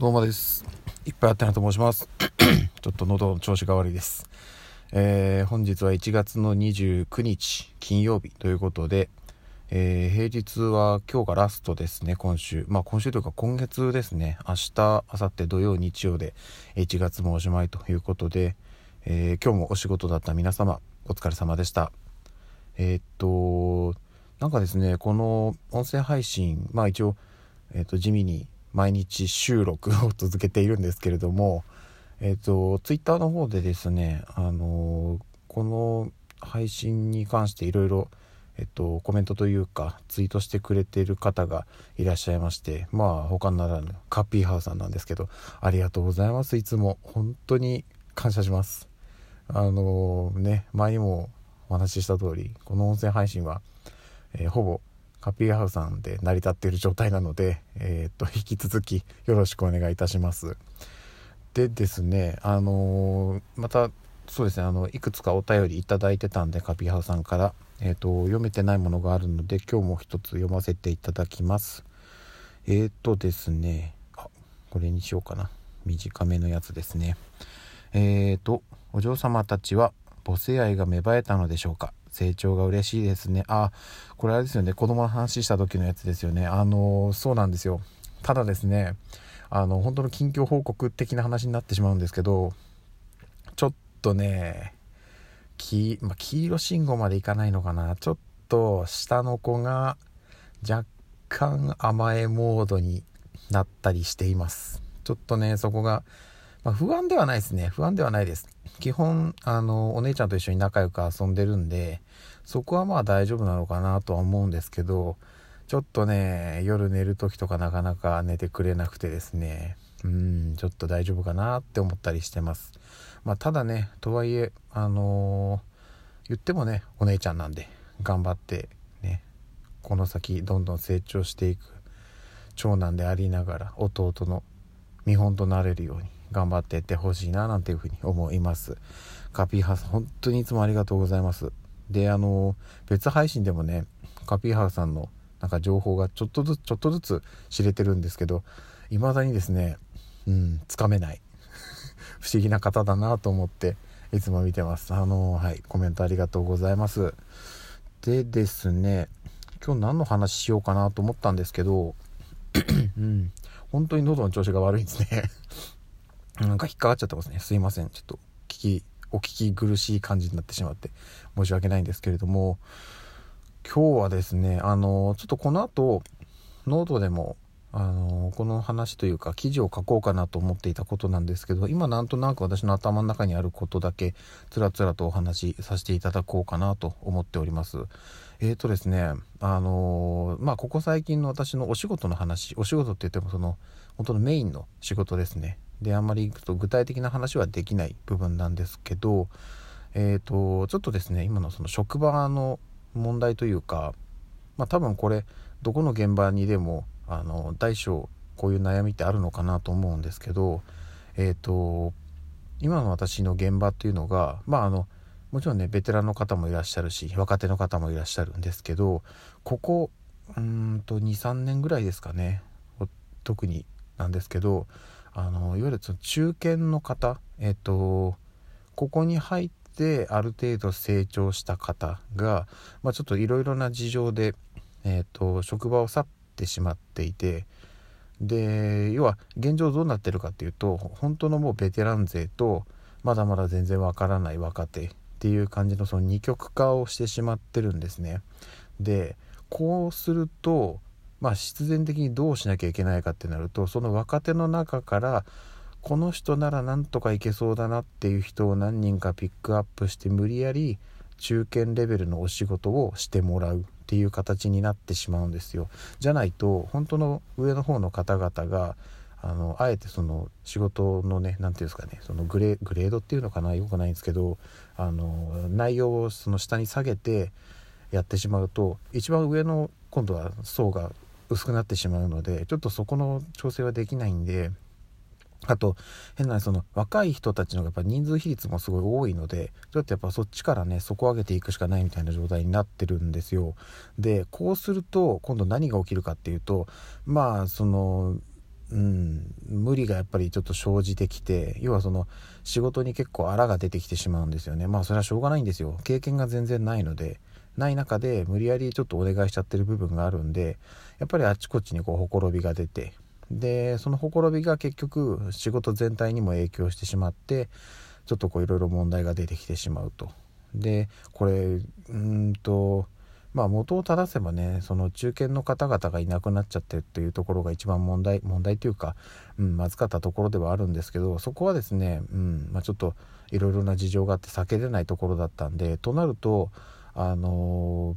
どうもです。いっぱいあってなと申します。ちょっと喉の調子が悪いです。えー、本日は1月の29日金曜日ということで、えー、平日は今日がラストですね今週。まあ今週というか今月ですね。明日明後日土曜日曜で1月もおしまいということで、えー、今日もお仕事だった皆様お疲れ様でした。えー、っとなんかですねこの音声配信まあ一応、えっと地味に毎日収録を続けているんですけれども、えっ、ー、と、ツイッターの方でですね、あのこの配信に関していろいろ、えっと、コメントというか、ツイートしてくれている方がいらっしゃいまして、まあ、他ならぬ、カッピーハウさんなんですけど、ありがとうございます。いつも、本当に感謝します。あのね、前にもお話しした通り、この音声配信は、えー、ほぼカピーハウさんで成り立っている状態なので、えー、っと引き続きよろしくお願いいたします。でですねあのー、またそうですねあのいくつかお便りいただいてたんでカピーハウさんから、えー、っと読めてないものがあるので今日も一つ読ませていただきます。え、っとですねあこれにしようかな短めのやつですね。えっとお嬢様たちは母性愛が芽生えたのでしょうか？成長が嬉しいですね。あ、これあれですよね。子供の話した時のやつですよね。あの、そうなんですよ。ただですね、あの、本当の近況報告的な話になってしまうんですけど、ちょっとね、黄、まあ、黄色信号までいかないのかな。ちょっと下の子が若干甘えモードになったりしています。ちょっとね、そこが、まあ、不安ではないですね。不安ではないです。基本、あの、お姉ちゃんと一緒に仲良く遊んでるんで、そこはまあ大丈夫なのかなとは思うんですけど、ちょっとね、夜寝る時とかなかなか寝てくれなくてですね、うん、ちょっと大丈夫かなって思ったりしてます。まあ、ただね、とはいえ、あのー、言ってもね、お姉ちゃんなんで、頑張って、ね、この先どんどん成長していく長男でありながら、弟の見本となれるように、頑張っていってほしいななんていうふうに思います。カピーハウス本当にいつもありがとうございます。であの別配信でもねカピーハウスさんのなんか情報がちょっとずつちょっとずつ知れてるんですけど未だにですねうんつかめない。不思議な方だなと思っていつも見てます。あのはいコメントありがとうございます。でですね今日何の話しようかなと思ったんですけどうん本当に喉の調子が悪いんですね。なんか引っかかっちゃってますね。すいません。ちょっと聞き、お聞き苦しい感じになってしまって申し訳ないんですけれども、今日はですね、あの、ちょっとこの後、ノートでも、あの、この話というか記事を書こうかなと思っていたことなんですけど、今なんとなく私の頭の中にあることだけ、つらつらとお話しさせていただこうかなと思っております。えーとですね、あのまあ、ここ最近の私のお仕事の話、お仕事って言ってもその、本当のメインの仕事ですね。であんまり具体的な話はできない部分なんですけどえ、ー、とちょっとですね今のその職場の問題というかまあ多分これどこの現場にでもあの大小こういう悩みってあるのかなと思うんですけどえ、ー、と今の私の現場っていうのがまああのもちろんねベテランの方もいらっしゃるし若手の方もいらっしゃるんですけどここうんと23年ぐらいですかね特になんですけどあのいわゆるその中堅の方えっ、とここに入ってある程度成長した方が、まあ、ちょっといろいろな事情で、えっと、職場を去ってしまっていてで要は現状どうなってるかっていうと本当のもうベテラン勢とまだまだ全然わからない若手っていう感じのその二極化をしてしまってるんですね。でこうするとまあ、必然的にどうしなきゃいけないかってなるとその若手の中からこの人ならなんとかいけそうだなっていう人を何人かピックアップして無理やり中堅レベルのお仕事をしてもらうっていう形になってしまうんですよ。じゃないと本当の上の方の方々があのあえてその仕事のね何て言うんですかねそのグレグレードっていうのかなよくないんですけどあの内容をその下に下げてやってしまうと一番上の今度は層が薄くなってしまうのでちょっとそこの調整はできないんであと変なその若い人たちのやっぱ人数比率もすごい多いのでちょっとやっぱそっちからね底上げていくしかないみたいな状態になってるんですよ。でこうすると今度何が起きるかっていうとまあそのうん無理がやっぱりちょっと生じてきて要はその仕事に結構あらが出てきてしまうんですよね。まあそれはしょうがないんですよ。経験が全然ないので。ない中で無理やりちょっとお願いしちゃってる部分があるんでやっぱりあちこちにこうほころびが出てでそのほころびが結局仕事全体にも影響してしまってちょっとこういろいろ問題が出てきてしまうと。でこれうんとまあ元を正せばねその中堅の方々がいなくなっちゃってるっていうところが一番問題問題というか、うん、まずかったところではあるんですけどそこはですね、うんまあ、ちょっといろいろな事情があって避けれないところだったんでとなるとあの、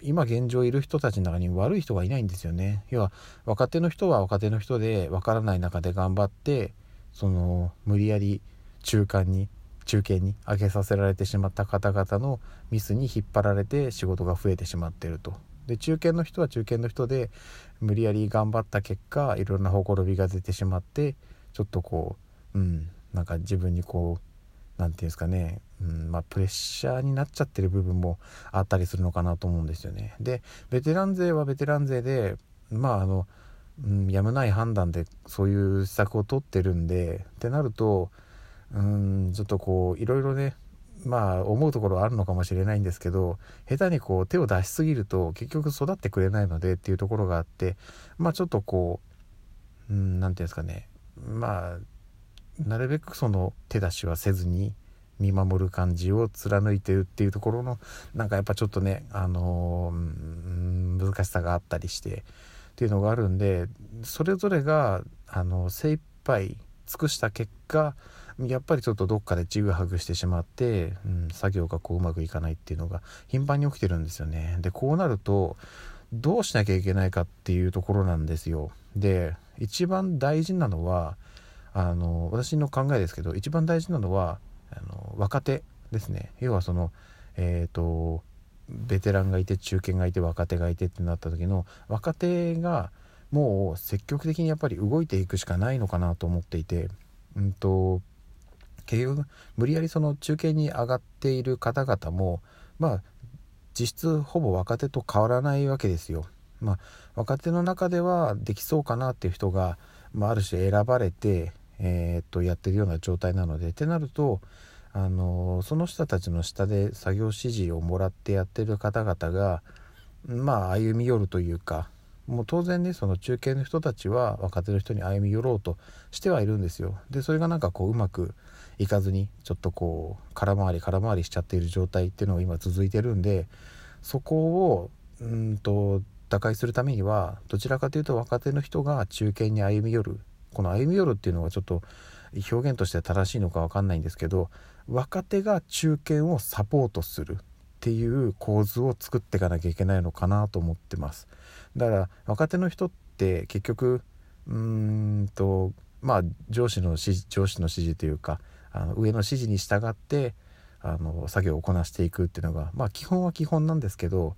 今現状いる人たちの中に悪い人がいないんですよね要は若手の人は若手の人で分からない中で頑張ってその無理やり中間に中堅に上げさせられてしまった方々のミスに引っ張られて仕事が増えてしまってると。で中堅の人は中堅の人で無理やり頑張った結果いろんなほころびが出てしまってちょっとこううんなんか自分にこう何て言うんですかね、うんまあ、プレッシャーになっちゃってる部分もあったりするのかなと思うんですよね。でベテラン勢はベテラン勢でまああの、うん、やむない判断でそういう施策を取ってるんでってなるとうんちょっとこういろいろねまあ思うところはあるのかもしれないんですけど下手にこう手を出しすぎると結局育ってくれないのでっていうところがあってまあちょっとこう何て言うんですかねまあなるべくその手出しはせずに見守る感じを貫いてるっていうところのなんかやっぱちょっとねあのー、難しさがあったりしてっていうのがあるんでそれぞれがあの精一杯尽くした結果やっぱりちょっとどっかでちぐはぐしてしまって、うん、作業がこううまくいかないっていうのが頻繁に起きてるんですよね。でこうなるとどうしなきゃいけないかっていうところなんですよ。で一番大事なのはあの私の考えですけど一番大事なのはあの若手ですね。要はそのえっ、ー、とベテランがいて中堅がいて若手がいてってなった時の若手がもう積極的にやっぱり動いていくしかないのかなと思っていて、うんと結局無理やりその中堅に上がっている方々もまあ実質ほぼ若手と変わらないわけですよ。まあ、若手の中ではできそうかなっていう人が、まあ、ある種選ばれて、えー、っとやってるような状態なのでってなると、あのその人たちの下で作業指示をもらってやってる方々がまあ歩み寄るというかもう当然ねその中堅の人たちは若手の人に歩み寄ろうとしてはいるんですよ。でそれがなんかこううまくいかずにちょっとこう空回り空回りしちゃっている状態っていうのが今続いてるんでそこをうんと打開するためにはどちらかというと若手の人が中堅に歩み寄るこの歩み寄るっていうのがちょっと表現として正しいのか分かんないんですけど若手が中堅をサポートするっていう構図を作っていかなきゃいけないのかなと思ってます。だから若手の人って結局うーんとまあ上司の指示上司の指示というかあの上の指示に従ってあの作業をこなしていくっていうのがまあ基本は基本なんですけど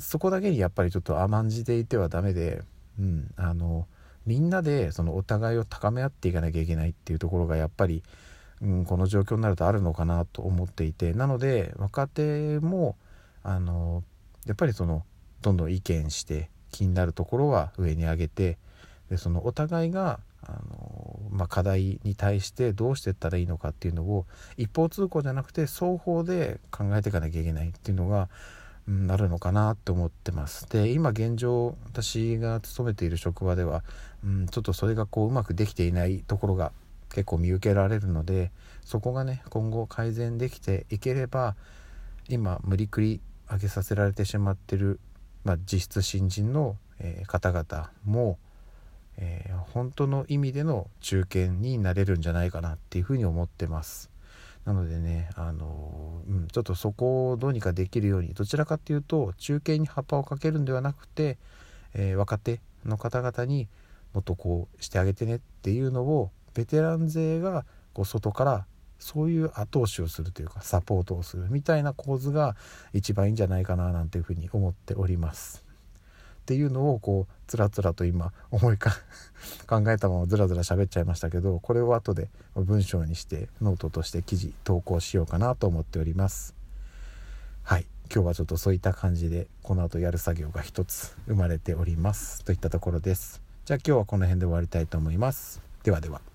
そこだけにやっぱりちょっと甘んじていてはダメで、うん、あのみんなでそのお互いを高め合っていかなきゃいけないっていうところがやっぱり、うん、この状況になるとあるのかなと思っていてなので若手もあのやっぱりそのどんどん意見して気になるところは上に上げてでそのお互いがあの、まあ、課題に対してどうしていったらいいのかっていうのを一方通行じゃなくて双方で考えていかなきゃいけないっていうのが、うん、あるのかなって思ってます。で今現状私が勤めている職場では、うん、ちょっとそれがこううまくできていないところが結構見受けられるのでそこがね今後改善できていければ今無理くり上げさせられてしまってる、まあ、実質新人の、えー、方々もえー、本当の意味での中堅になれるんじゃないかなっていうふうに思ってます。なのでね、あのうん、ちょっとそこをどうにかできるようにどちらかっていうと中堅に葉っぱをかけるんではなくて、えー、若手の方々にもっとこうしてあげてねっていうのをベテラン勢がこう外からそういう後押しをするというかサポートをするみたいな構図が一番いいんじゃないかななんていうふうに思っております。っていうのをこうつらつらと今思いか 考えたままずらずら喋っちゃいましたけどこれを後で文章にしてノートとして記事投稿しようかなと思っておりますはい今日はちょっとそういった感じでこの後やる作業が一つ生まれておりますといったところですじゃあ今日はこの辺で終わりたいと思います。ではでは。